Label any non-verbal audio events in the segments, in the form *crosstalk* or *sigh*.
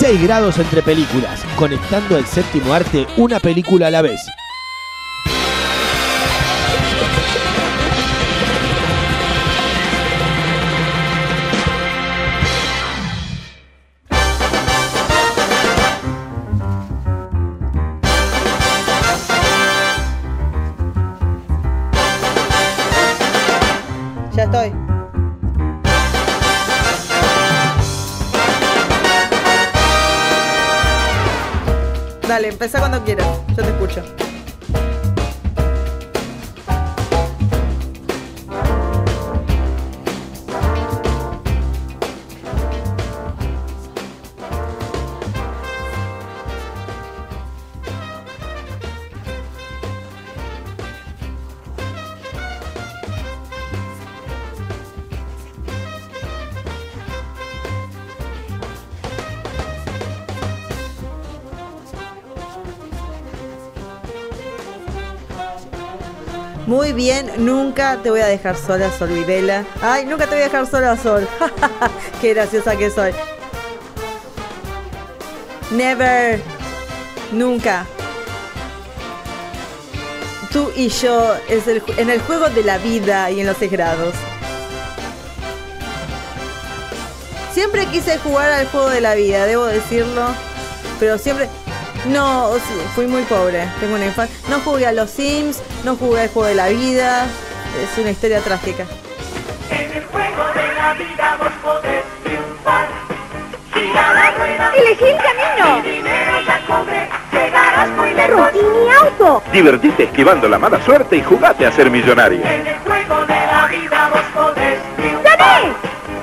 6 grados entre películas. Conectando al séptimo arte, una película a la vez. Ya estoy. Dale, empezá cuando quieras. Yo te escucho. Nunca te voy a dejar sola, Sol Videla. Ay, nunca te voy a dejar sola, Sol. *laughs* Qué graciosa que soy. Never. Nunca. Tú y yo es el en el juego de la vida y en los seis grados. Siempre quise jugar al juego de la vida, debo decirlo. Pero siempre. No, fui muy pobre. Tengo una infancia. No jugué a los Sims, no jugué al juego de la vida. Es una historia trágica. En el juego de la vida vos podés triunfar. Gira la rueda, Elegí el camino. dinero ya cobré, llegarás muy lejos. Mi auto. Divertite esquivando la mala suerte y jugate a ser millonario. En el juego de la vida vos podés triunfar. ¡Gané!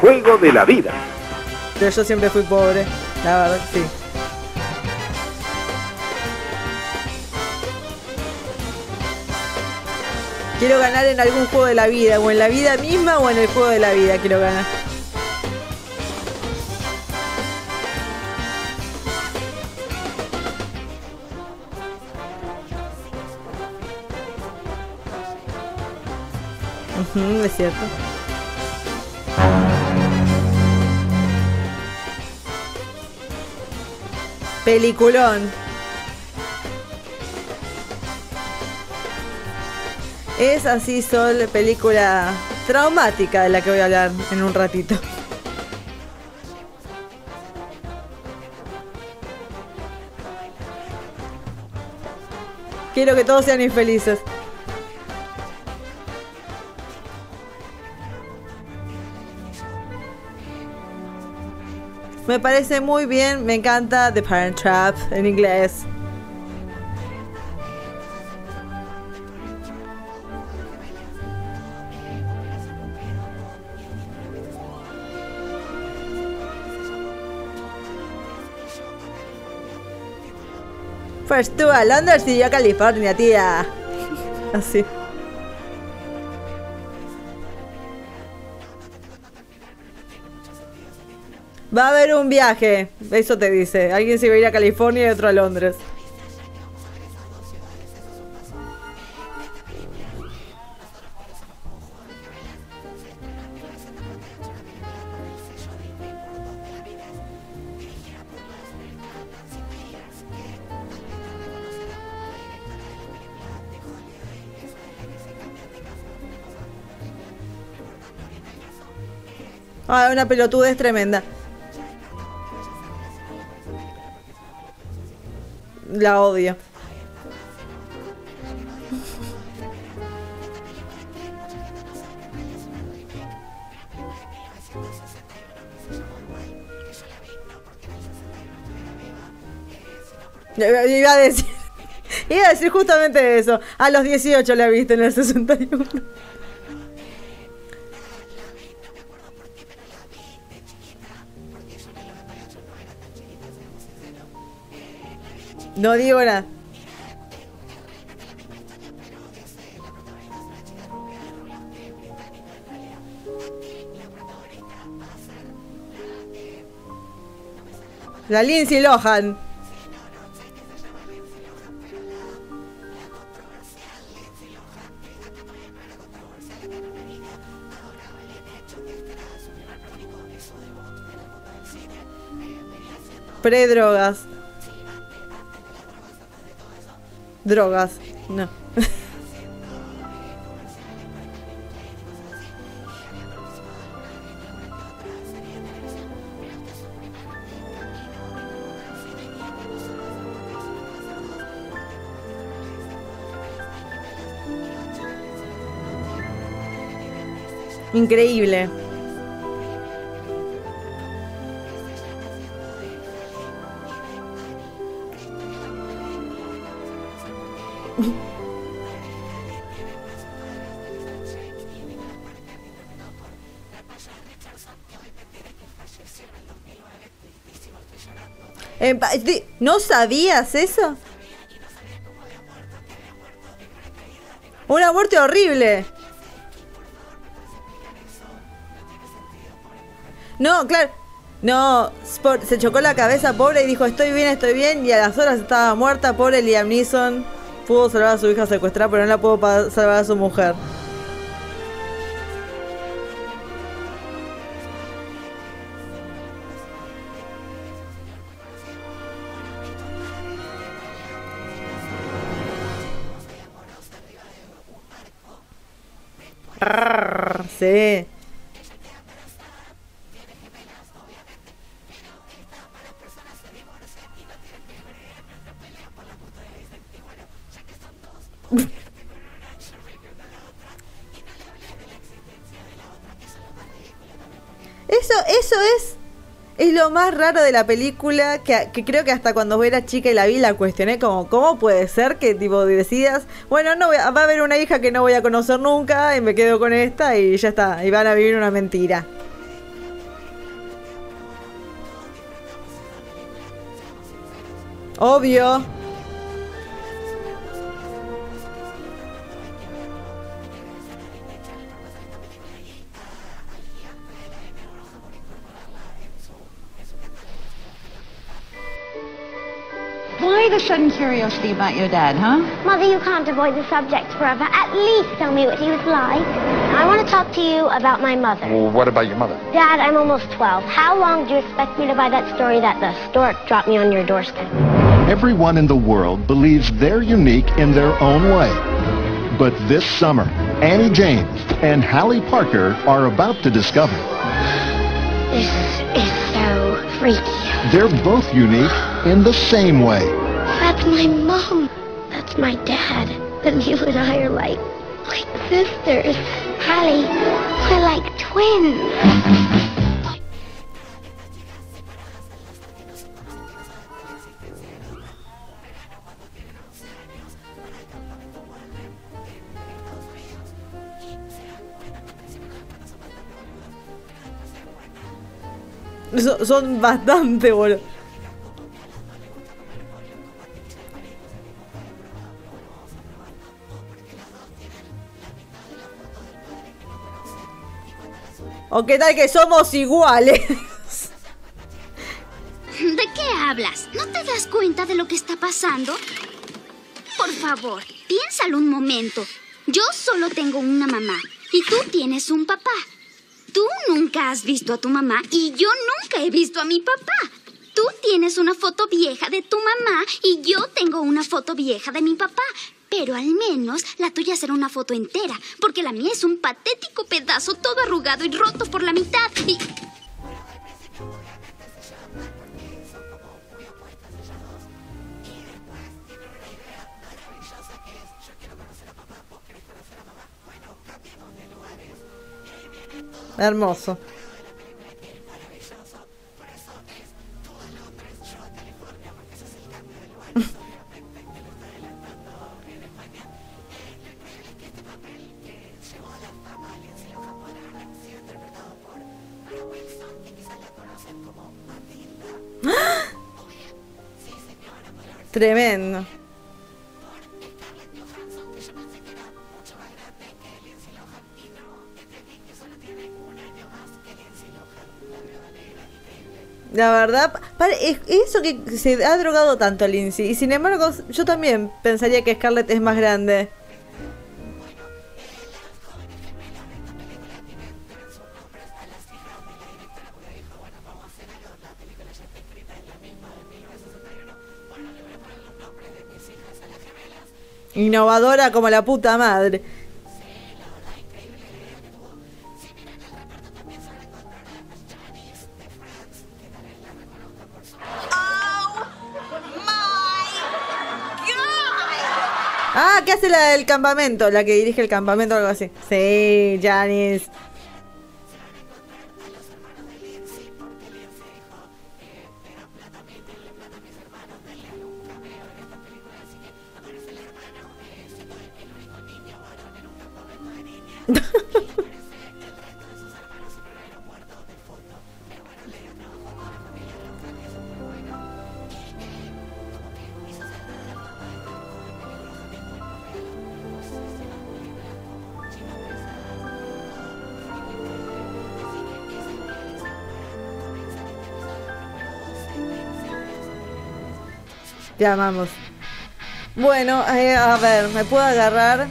Juego de la vida. Pero yo siempre fui pobre. La verdad, sí. Quiero ganar en algún juego de la vida, o en la vida misma o en el juego de la vida quiero ganar. Ujú, es cierto. Peliculón. Es así, Sol, película traumática de la que voy a hablar en un ratito. Quiero que todos sean infelices. Me parece muy bien, me encanta The Parent Trap en inglés. Pues tú a Londres y yo a California, tía. Así. Va a haber un viaje, eso te dice. Alguien se va a ir a California y otro a Londres. Ah, una pelotudez tremenda. La odio. Iba a decir. *laughs* Iba a decir justamente eso. A los 18 la viste en el 61. No digo nada. La Lindsay Lohan. Pre-drogas. Drogas. No. Increíble. ¿No sabías eso? Una muerte horrible. No, claro. No, Sport- se chocó la cabeza, pobre, y dijo, estoy bien, estoy bien. Y a las horas estaba muerta, pobre Liam Neeson. Pudo salvar a su hija secuestrada, pero no la pudo salvar a su mujer. Sí. Más raro de la película, que, creo que hasta cuando era chica y la vi la cuestioné como, ¿cómo puede ser que tipo decidas, bueno, no voy va a haber una hija que no voy a conocer nunca y me quedo con esta y ya está, y van a vivir una mentira? Obvio. Curiosity about your dad, huh? Mother, you can't avoid the subject forever. At least tell me what he was like. I want to talk to you about my mother. Well, what about your mother? Dad, I'm almost 12. How long do you expect me to buy that story that the stork dropped me on your doorstep? Everyone in the world believes they're unique in their own way. But this summer, Annie James and Hallie Parker are about to discover This is so freaky. they're both unique in the same way. That's my mom. That's my dad. And you and I are like, like sisters. Hallie, we're like twins. So- son bastante, boludo. ¿O qué tal que somos iguales? ¿De qué hablas? ¿No te das cuenta de lo que está pasando? Por favor, piénsalo un momento. Yo solo tengo una mamá y tú tienes un papá. Tú nunca has visto a tu mamá y yo nunca he visto a mi papá. Tú tienes una foto vieja de tu mamá y yo tengo una foto vieja de mi papá. Pero al menos la tuya será una foto entera, porque la mía es un patético pedazo todo arrugado y roto por la mitad. Hermoso. Tremendo. La verdad, eso que se ha drogado tanto Lindsay. Y sin embargo, yo también pensaría que Scarlett es más grande. Innovadora como la puta madre. Ah, ¿qué hace la del campamento? La que dirige el campamento o algo así. Sí, Janice. Te amamos. Bueno, eh, a ver, me puedo agarrar.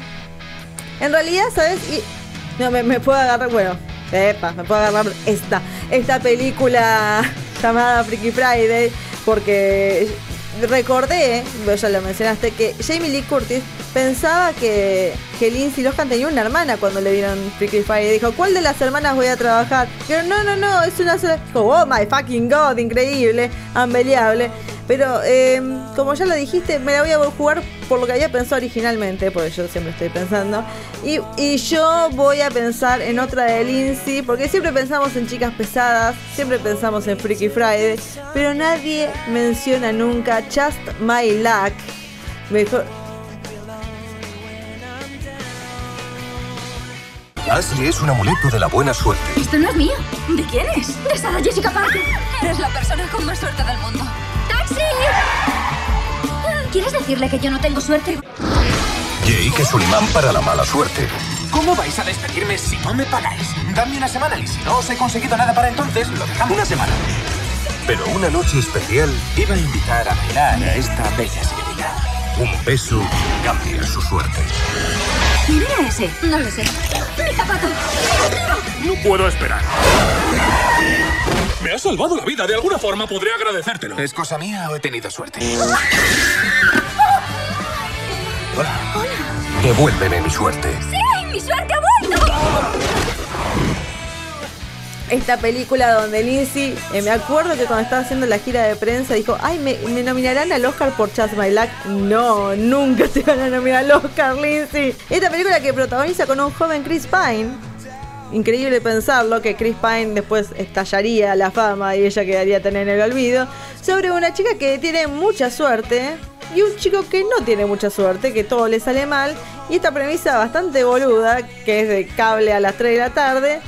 En realidad, ¿sabes? Y- No, me, puedo agarrar. Bueno, epa, me puedo agarrar esta, esta película *laughs* llamada Freaky Friday. Porque recordé, vos ya lo mencionaste, que Jamie Lee Curtis pensaba que, que Lindsay Lohan tenía una hermana cuando le dieron Freaky Friday. Dijo, ¿cuál de las hermanas voy a trabajar? Pero no, no, no, es una sola. Dijo, oh my fucking god, increíble, unbelievable. Pero eh, como ya lo dijiste, me la voy a jugar por lo que había pensado originalmente, porque yo siempre estoy pensando. Y, y yo voy a pensar en otra de Lindsay, porque siempre pensamos en chicas pesadas, siempre pensamos en Freaky Friday, pero nadie menciona nunca Just My Luck. Mejor, Ashley es un amuleto de la buena suerte. Esto no es mío. ¿De quién es? De Sarah Jessica Parker. Eres la persona con más suerte del mundo. ¿Quieres decirle que yo no tengo suerte? Jake es un imán para la mala suerte. ¿Cómo vais a despedirme si no me pagáis? Dame una semana y si no os he conseguido nada para entonces, lo dejamos. Una semana. Pero una noche especial, Iba a invitar a bailar a esta bella señorita. un beso cambia su suerte. ¿Quién era ese? No lo sé. ¡Mi zapato! No puedo esperar. Me has salvado la vida. De alguna forma podré agradecértelo. ¿Es cosa mía o he tenido suerte? Devuélveme mi suerte. ¡Sí! ¡Mi suerte ha vuelto! esta película donde Lindsay, eh, me acuerdo que cuando estaba haciendo la gira de prensa dijo, ay, me, me nominarán al Oscar por Just My Luck. No, nunca te van a nominar al Oscar, Lindsay. Esta película que protagoniza con un joven Chris Pine. Increíble pensarlo, que Chris Pine después estallaría la fama y ella quedaría tan en el olvido. Sobre una chica que tiene mucha suerte y un chico que no tiene mucha suerte, que todo le sale mal. Y esta premisa bastante boluda, que es de cable a las 3 de la tarde,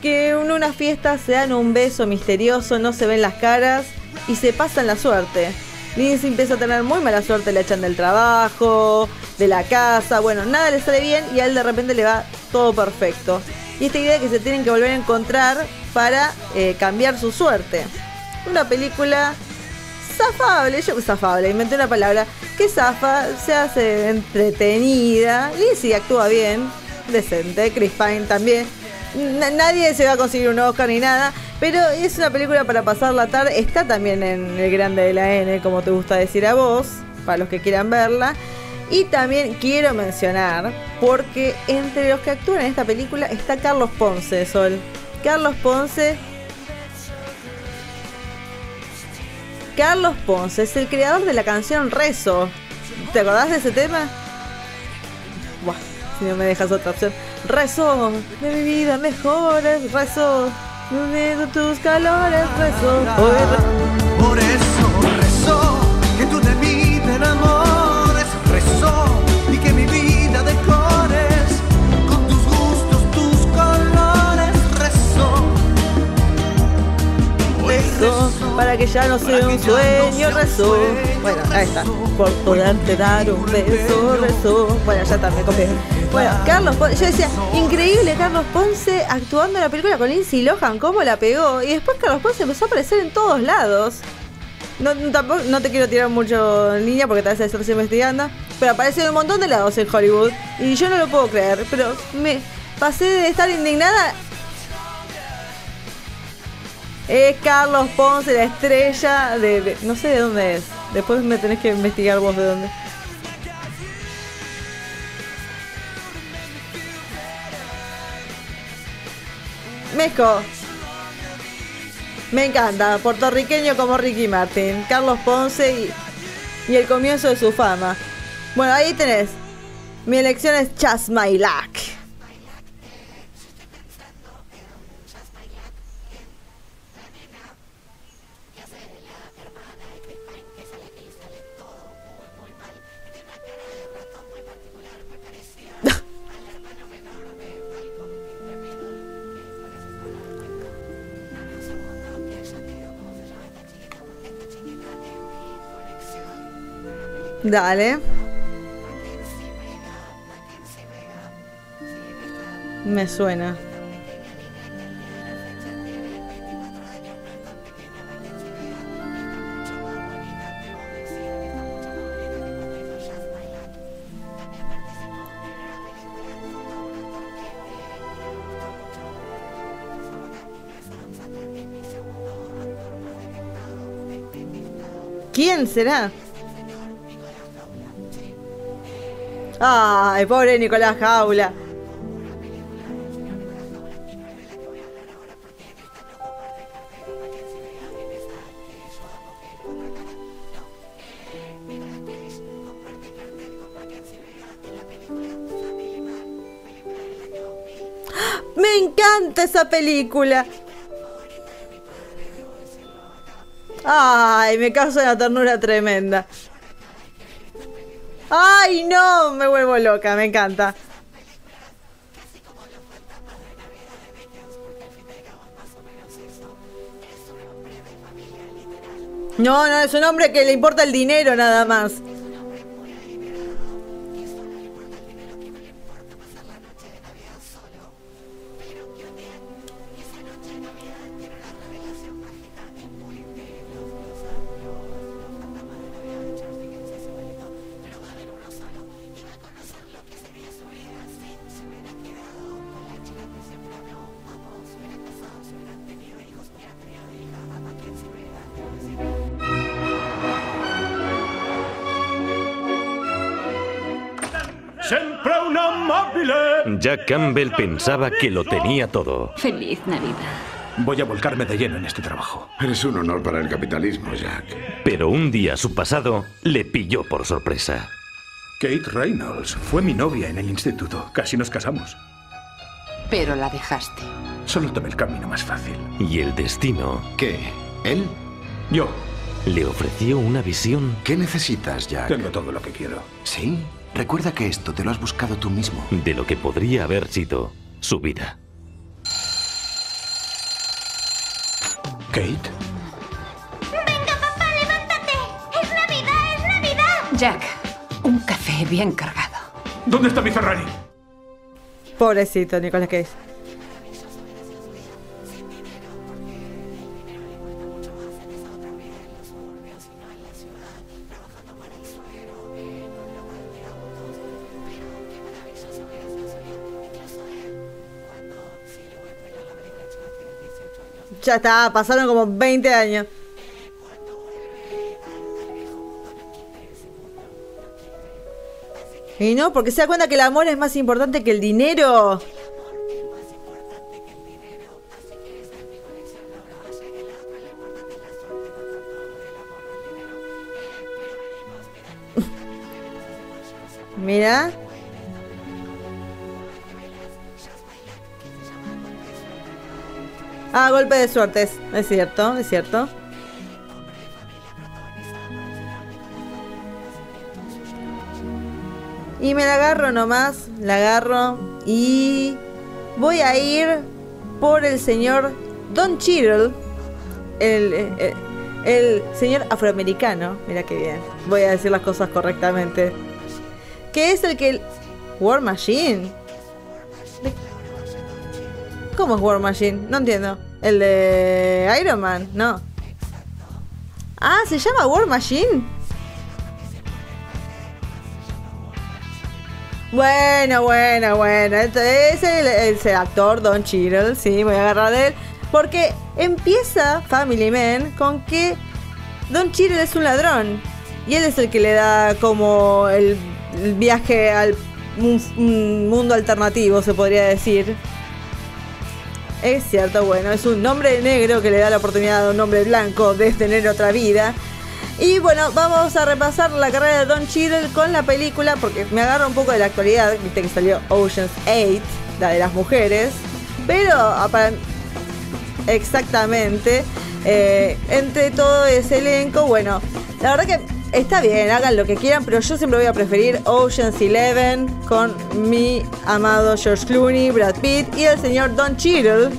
que en una fiesta se dan un beso misterioso, no se ven las caras y se pasan la suerte. Lindsay empieza a tener muy mala suerte, le echan del trabajo, de la casa, bueno, nada le sale bien y a él de repente le va todo perfecto. Y esta idea de que se tienen que volver a encontrar para eh, cambiar su suerte. Una película zafable, yo zafable, inventé una palabra, que zafa, se hace entretenida, Lindsay actúa bien, decente, Chris Pine también. Na- nadie se va a conseguir un Oscar ni nada, pero es una película para pasar la tarde. Está también en el grande de la N, como te gusta decir a vos, para los que quieran verla. Y también quiero mencionar, porque entre los que actúan en esta película está Carlos Ponce, Sol. Carlos Ponce. Carlos Ponce es el creador de la canción Rezo. ¿Te acordás de ese tema? Buah, si no me dejas otra opción. Rezo de mi vida mejores, rezo uniendo tus calores, rezo. Por eso rezo que tú de mí te. Para que ya no sea un sueño, rezó. Bueno, ahí está. Por poderte dar un beso, rezó. Bueno, ya me copié. Bueno, Carlos Ponce, yo decía, increíble Carlos Ponce actuando en la película con Lindsay Lohan, cómo la pegó. Y después Carlos Ponce empezó a aparecer en todos lados. No, no, tampoco, no te quiero tirar mucho en línea porque tal vez estás investigando. Pero aparece en un montón de lados en Hollywood. Y yo no lo puedo creer. Pero me pasé de estar indignada. Es Carlos Ponce, la estrella de, No sé de dónde es. Después me tenés que investigar vos de dónde. Mezco. Me encanta, puertorriqueño como Ricky Martin, Carlos Ponce y, y el comienzo de su fama. Bueno, ahí tenés. Mi elección es Chas My Luck. Dale. Me suena. ¿Quién será? Ay, pobre Nicolás Jaula. Me encanta esa película. Ay, me causa una ternura tremenda. Ay, no, me vuelvo loca, me encanta. No, no, es un hombre que le importa el dinero nada más. Jack Campbell pensaba que lo tenía todo. Feliz Navidad. Voy a volcarme de lleno en este trabajo. Es un honor para el capitalismo, Jack. Pero un día su pasado le pilló por sorpresa. Kate Reynolds fue mi novia en el instituto. Casi nos casamos. Pero la dejaste. Solo tomé el camino más fácil. Y el destino ¿Qué? ¿Él? Yo le ofreció una visión ¿Qué necesitas, Jack? tengo todo lo que quiero. ¿Sí? Recuerda que esto te lo has buscado tú mismo. de lo que podría haber sido su vida. Kate, Venga, papá, levántate. Es Navidad, es Navidad. Jack, un café bien cargado. ¿dónde está mi Ferrari? Pobrecito Nicolás Cage. Ya está, pasaron como 20 años. Y no, porque se da cuenta que el amor es más importante que el dinero. *laughs* Mira. Ah, golpe de suerte, es, cierto, es cierto. Y me la agarro nomás, la agarro y voy a ir por el señor Don Cheadle, el, eh, eh, el señor afroamericano, mira qué bien, voy a decir las cosas correctamente, que es el que... War Machine. ¿De- ¿Cómo es War Machine? No entiendo. ¿El de Iron Man? No. Ah, ¿se llama War Machine? Bueno, bueno, bueno. Este es el, el actor Don Cheadle, sí, voy a agarrar de él. Porque empieza Family Man con que Don Cheadle es un ladrón. Y él es el que le da como el, viaje al un mundo alternativo, se podría decir. Es cierto, bueno, es un hombre negro que le da la oportunidad a un hombre blanco de tener otra vida. Y bueno, vamos a repasar la carrera de Don Cheadle con la película, porque me agarra un poco de la actualidad, viste que salió Ocean's 8, la de las mujeres, pero exactamente, eh, entre todo ese elenco, bueno, la verdad que está bien, hagan lo que quieran, pero yo siempre voy a preferir Ocean's 11 con mi amado George Clooney, Brad Pitt y el señor Don Cheadle.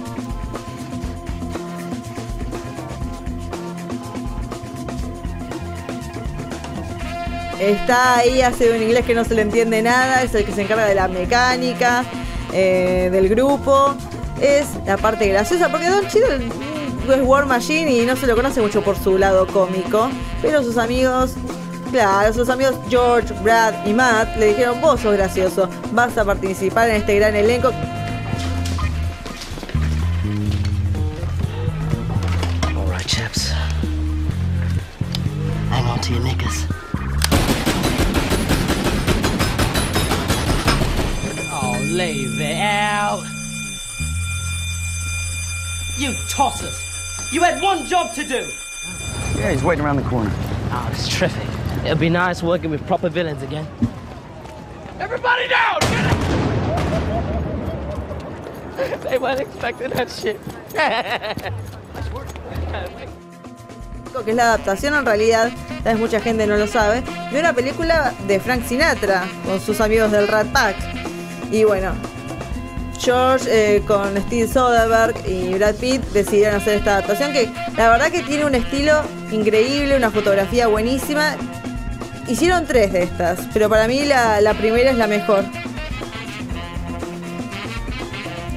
Está ahí, hace un inglés que no se le entiende nada, es el que se encarga de la mecánica eh, del grupo. Es la parte graciosa, porque Don Cheadle es War Machine y no se lo conoce mucho por su lado cómico, pero sus amigos, claro, sus amigos George, Brad y Matt le dijeron, vos sos gracioso, vas a participar en este gran elenco. All right, chaps. Hang on to your knickers. Oh, leave it out. You tossers! You had one job to do! Yeah, he's waiting around the corner. Oh, it's terrific. It'll be nice working with proper villains again. Everybody down! *laughs* they weren't expecting that shit. *laughs* que es la adaptación en realidad, tal vez mucha gente no lo sabe, de una película de Frank Sinatra con sus amigos del Rat Pack. Y bueno, George eh, con Steve Soderbergh y Brad Pitt decidieron hacer esta adaptación que la verdad que tiene un estilo increíble, una fotografía buenísima. Hicieron tres de estas, pero para mí la, primera es la mejor.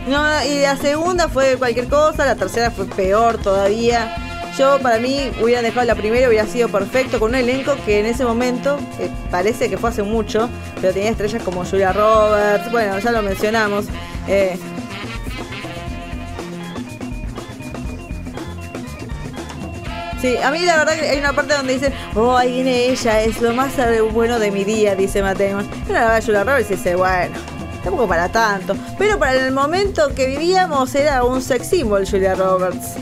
No, y la segunda fue cualquier cosa, la tercera fue peor todavía. Yo, para mí, hubieran dejado la primera, hubiera sido perfecto con un elenco que en ese momento, que parece que fue hace mucho, pero tenía estrellas como Julia Roberts, bueno, ya lo mencionamos. Eh, Sí, a mí la verdad que hay una parte donde dicen, oh, ahí viene ella, es lo más bueno de mi día, dice Matt Damon. Pero la verdad Julia Roberts dice, bueno, tampoco para tanto. Pero para el momento que vivíamos era un sex symbol Julia Roberts.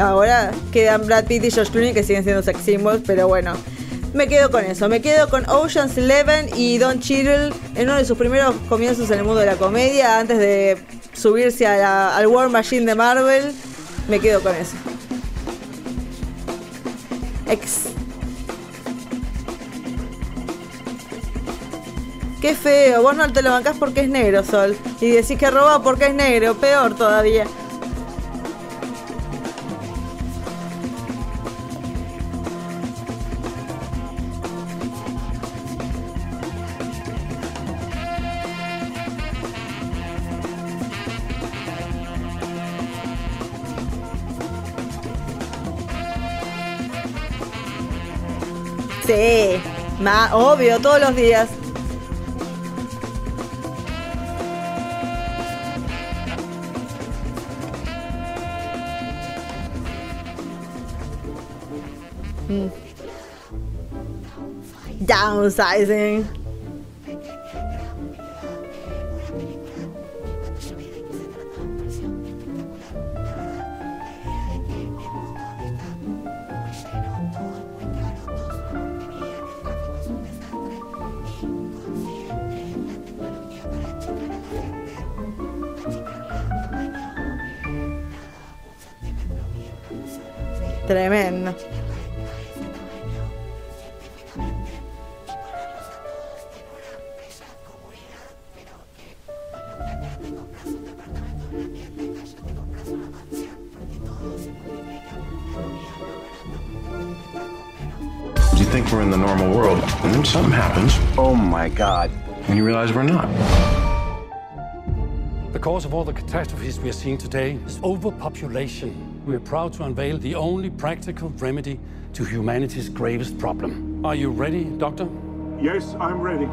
Ahora quedan Brad Pitt y Josh Clooney que siguen siendo sex symbols, pero bueno. Me quedo con eso, me quedo con Ocean's Eleven y Don Cheadle en uno de sus primeros comienzos en el mundo de la comedia, antes de subirse a la- al War Machine de Marvel. Me quedo con eso. Ex. Qué feo, vos no te lo bancás porque es negro, Sol. Y decís que roba porque es negro, peor todavía. Sí, ma, obvio, todos los días. Mm. Downsizing. Think we're in the normal world, and then something happens. Oh my god. And you realize we're not. The cause of all the catastrophes we are seeing today is overpopulation. We are proud to unveil the only practical remedy to humanity's gravest problem. Are you ready, Doctor? Yes, I'm ready.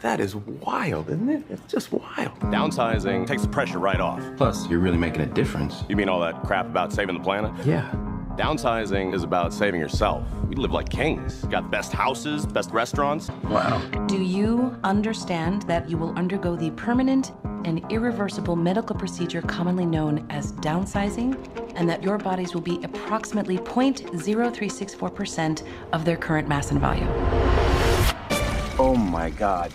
That is wild, isn't it? It's just wild. Downsizing takes the pressure right off. Plus, you're really making a difference. You mean all that crap about saving the planet? Yeah. Downsizing is about saving yourself. We live like kings. Got the best houses, best restaurants. Wow. Do you understand that you will undergo the permanent and irreversible medical procedure commonly known as downsizing, and that your bodies will be approximately 0.0364% of their current mass and volume? Oh my god.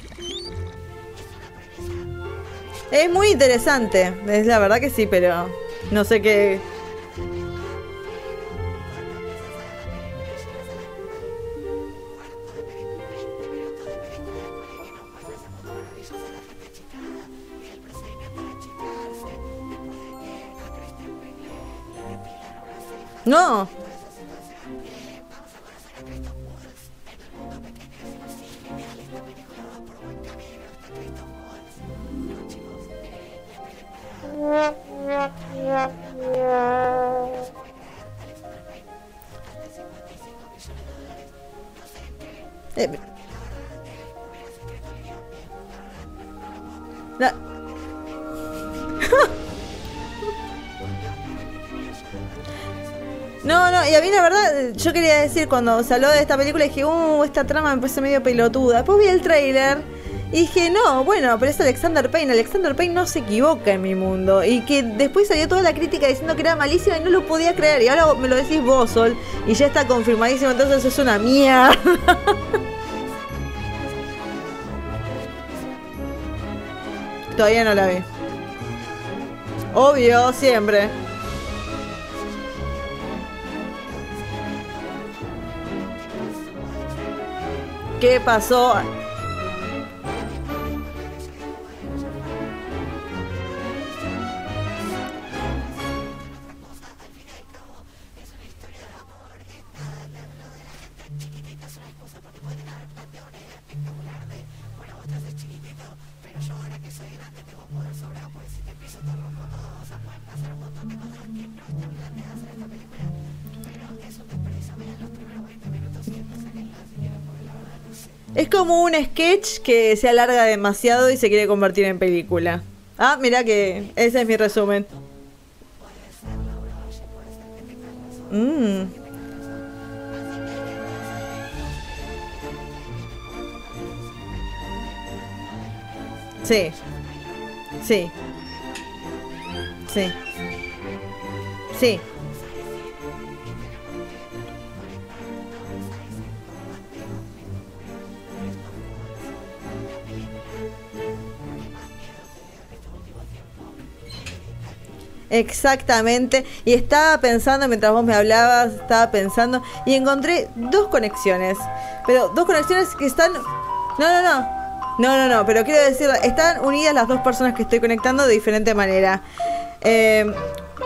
Es muy interesante, es la verdad que sí, pero no sé qué. No. Quería decir, cuando se habló de esta película, dije, uh, esta trama me parece medio pelotuda. Después vi el tráiler y dije, no, bueno, pero es Alexander Payne. Alexander Payne no se equivoca en mi mundo. Y que después salió toda la crítica diciendo que era malísima y no lo podía creer. Y ahora me lo decís vos, Sol, y ya está confirmadísimo, entonces es una mierda. *laughs* Todavía no la vi. Obvio, siempre. ¿Qué pasó? Que se alarga demasiado y se quiere convertir en película. Ah, mira que ese es mi resumen. Mm. Sí. Sí. Sí. Sí. Exactamente. Y estaba pensando, mientras vos me hablabas, estaba pensando y encontré dos conexiones. Pero dos conexiones que están... No, no, no. No, no, no. Pero quiero decir, están unidas las dos personas que estoy conectando de diferente manera. Eh,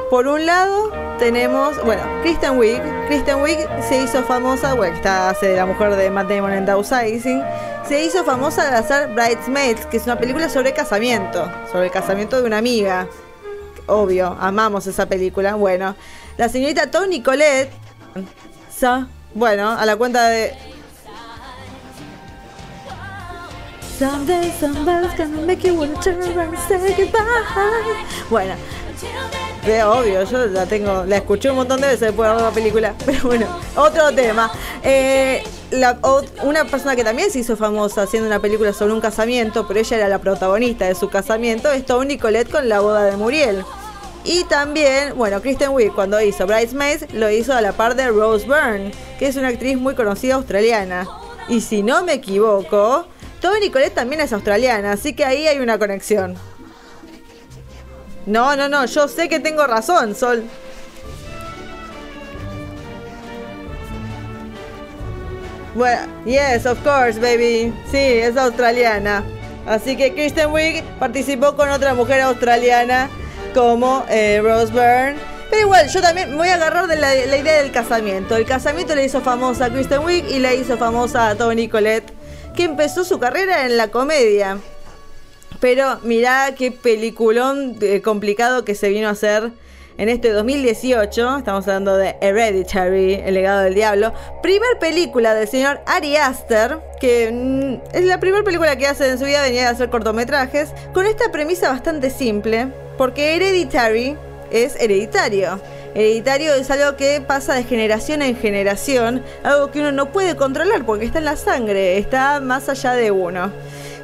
por un lado tenemos, bueno, Kristen Wiig. Kristen Wiig se hizo famosa, bueno, está hace la mujer de Matt Damon en Downsizing. Se hizo famosa de hacer Bridesmaids, que es una película sobre casamiento, sobre el casamiento de una amiga obvio, amamos esa película. Bueno, la señorita Toni Collette, sa- bueno, a la cuenta de... Bueno, de obvio, yo la tengo, la escuché un montón de veces después de la película. *laughs* Pero bueno, otro tema. Eh, la- una persona que también se hizo famosa haciendo una película sobre un casamiento, pero ella era la protagonista de su casamiento, es Toni Collette con la boda de Muriel. Y también, bueno, Kristen Wiig cuando hizo Bridesmaids lo hizo a la par de Rose Byrne, que es una actriz muy conocida australiana. Y si no me equivoco, Toni Collette también es australiana, así que ahí hay una conexión. No, no, no, yo sé que tengo razón, Sol. Bueno, yes, of course, baby. Sí, es australiana. Así que Kristen Wiig participó con otra mujer australiana como eh, Rose Byrne. Pero igual, yo también me voy a agarrar de la, idea del casamiento. El casamiento le hizo famosa a Kristen Wiig y le hizo famosa a Toni Collette, que empezó su carrera en la comedia. Pero mirá qué peliculón eh, complicado que se vino a hacer en este 2018. Estamos hablando de Hereditary, El legado del diablo. Primer película del señor Ari Aster, que mm, es la primera película que hace en su vida, venía a hacer cortometrajes, con esta premisa bastante simple, porque Hereditary es hereditario. Hereditario es algo que pasa de generación en generación, algo que uno no puede controlar porque está en la sangre, está más allá de uno.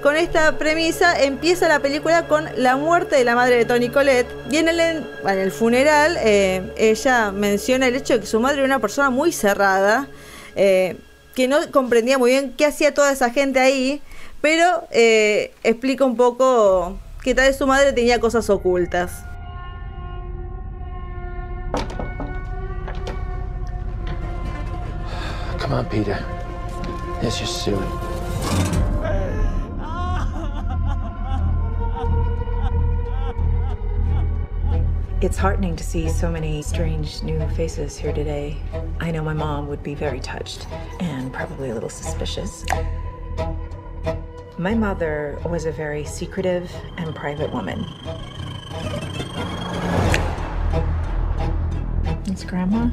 Con esta premisa empieza la película con la muerte de la madre de Tony Colette y en el, funeral eh, ella menciona el hecho de que su madre era una persona muy cerrada, eh, que no comprendía muy bien qué hacía toda esa gente ahí, pero eh, explica un poco que tal vez su madre tenía cosas ocultas. Come on, Peter. It's just. It's heartening to see so many strange new faces here today. I know my mom would be very touched and probably a little suspicious. My mother was a very secretive and private woman. It's Grandma.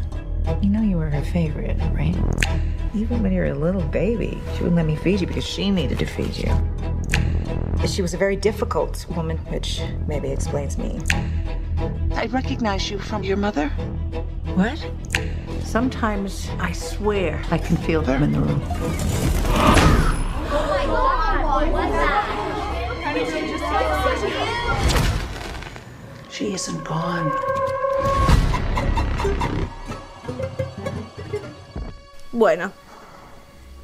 You know you were her favorite, right? Even when you were a little baby, she wouldn't let me feed you because she needed to feed you. She was a very difficult woman, which maybe explains me. I recognize you from your mother. What? Sometimes I swear I can feel them in the room. She isn't gone. Bueno,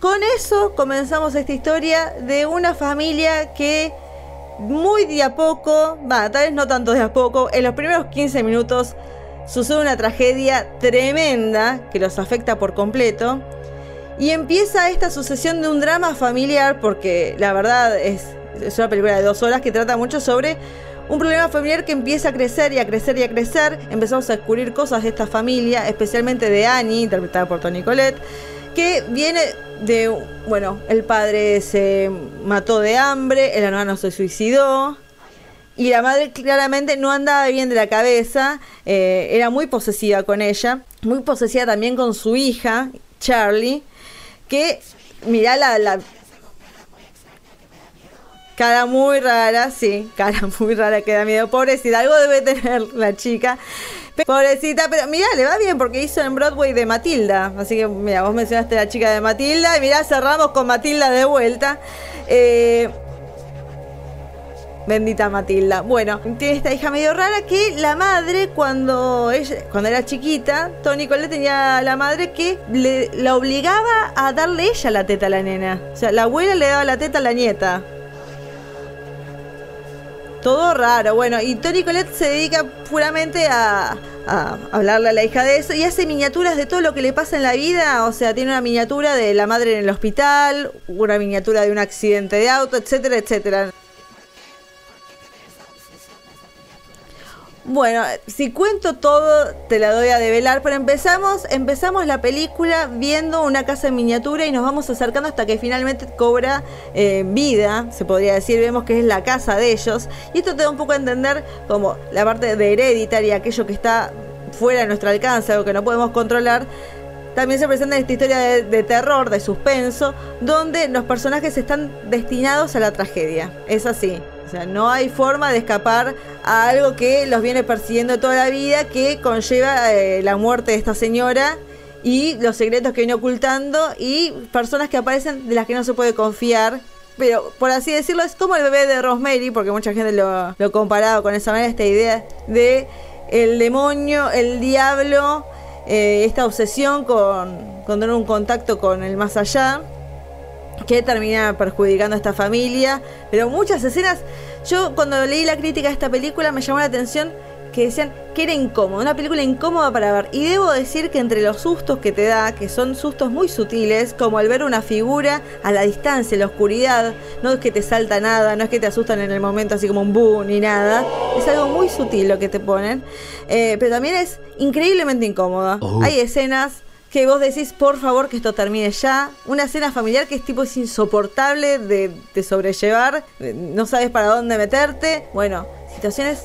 con eso comenzamos esta historia de una familia que muy de a poco, va, tal vez no tanto de a poco, en los primeros 15 minutos sucede una tragedia tremenda que los afecta por completo. Y empieza esta sucesión de un drama familiar, porque la verdad es, es una película de dos horas que trata mucho sobre un problema familiar que empieza a crecer y a crecer y a crecer. Empezamos a descubrir cosas de esta familia, especialmente de Annie, interpretada por Toni Collette, que viene de, bueno, el padre se mató de hambre, el hermano se suicidó. Y la madre claramente no andaba bien de la cabeza, eh, era muy posesiva con ella, muy posesiva también con su hija, Charlie, que mirá la, la cara muy rara, sí, cara *laughs* muy rara que da miedo, pobrecita, algo debe tener la chica. Pobrecita, pero mira, le va bien porque hizo en Broadway de Matilda. Así que, mira, vos mencionaste la chica de Matilda y mira, cerramos con Matilda de vuelta. Eh, bendita Matilda. Bueno, tiene esta hija medio rara que la madre, cuando ella, cuando era chiquita, Tony Cole tenía la madre que le, la obligaba a darle ella la teta a la nena. O sea, la abuela le daba la teta a la nieta. Todo raro, bueno, y Tony Colette se dedica puramente a, a, hablarle a la hija de eso y hace miniaturas de todo lo que le pasa en la vida, o sea, tiene una miniatura de la madre en el hospital, una miniatura de un accidente de auto, etcétera, etcétera. Bueno, si cuento todo, te la doy a develar, pero empezamos, empezamos la película viendo una casa en miniatura y nos vamos acercando hasta que finalmente cobra eh, vida, se podría decir, vemos que es la casa de ellos. Y esto te da un poco a entender como la parte de hereditaria, aquello que está fuera de nuestro alcance, algo que no podemos controlar. También se presenta esta historia de terror, de suspenso, donde los personajes están destinados a la tragedia. Es así. O sea, no hay forma de escapar a algo que los viene persiguiendo toda la vida, que conlleva eh, la muerte de esta señora y los secretos que viene ocultando y personas que aparecen de las que no se puede confiar. Pero por así decirlo, es como el bebé de Rosemary, porque mucha gente lo, lo comparado con esa manera, esta idea de el demonio, el diablo, eh, esta obsesión con, con tener un contacto con el más allá que termina perjudicando a esta familia. Pero muchas escenas, yo cuando leí la crítica de esta película me llamó la atención que decían que era incómodo, una película incómoda para ver. Y debo decir que entre los sustos que te da, que son sustos muy sutiles, como al ver una figura a la distancia, en la oscuridad, no es que te salta nada, no es que te asustan en el momento así como un boom ni nada, es algo muy sutil lo que te ponen, eh, pero también es increíblemente incómoda. Oh. Hay escenas que vos decís, por favor, que esto termine ya. Una escena familiar que es tipo es insoportable de, de sobrellevar, no sabes para dónde meterte. Bueno, situaciones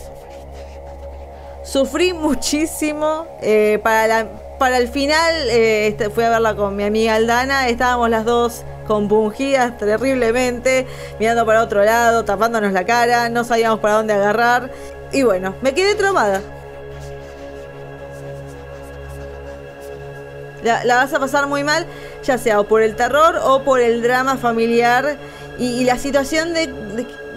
Sufrí muchísimo. eh, para, para el final, eh, este, fui a verla con mi amiga Aldana. Estábamos las dos compungidas terriblemente, mirando para otro lado, tapándonos la cara. No sabíamos para dónde agarrar. Y bueno, me quedé traumada. La, vas a pasar muy mal, ya sea o por el terror o por el drama familiar y, la situación de,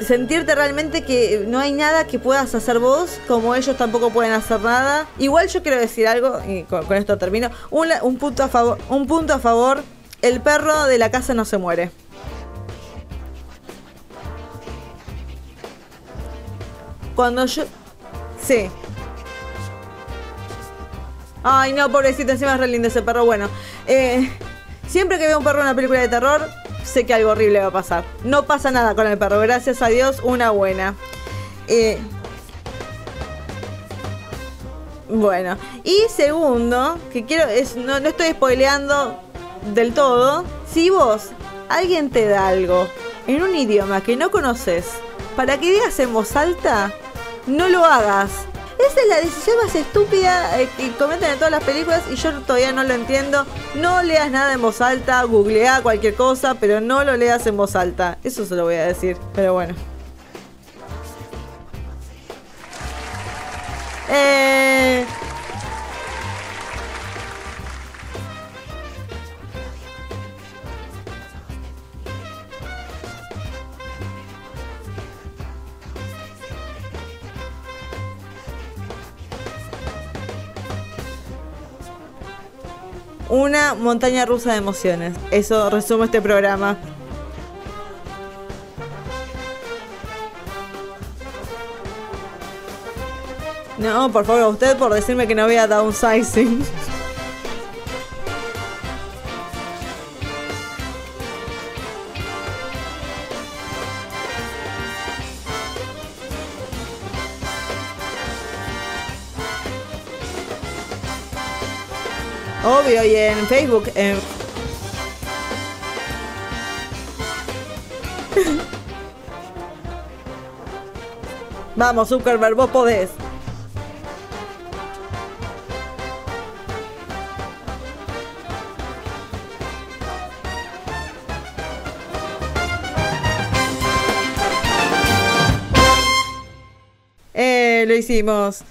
sentirte realmente que no hay nada que puedas hacer vos, como ellos tampoco pueden hacer nada. Igual yo quiero decir algo, y con, con esto termino, un, un punto a favor, un punto a favor, el perro de la casa no se muere. Cuando yo... Sí. Ay, no, pobrecito, encima es re lindo ese perro. Bueno, eh, siempre que veo un perro en una película de terror, sé que algo horrible va a pasar. No pasa nada con el perro, gracias a Dios, una buena. Eh, bueno, y segundo, que quiero, no, no estoy spoileando del todo. Si vos, alguien te da algo en un idioma que no conoces, para que digas en voz alta, no lo hagas. Esa es la decisión más estúpida eh, que cometen en todas las películas y yo todavía no lo entiendo. No leas nada en voz alta, googlea cualquier cosa, pero no lo leas en voz alta. Eso se lo voy a decir, pero bueno. Eh... Una montaña rusa de emociones. Eso resume este programa. No, por favor, usted por decirme que no vea downsizing. *laughs* en Facebook. en- *laughs* Vamos, Zuckerberg, vos podés. Eh, lo hicimos.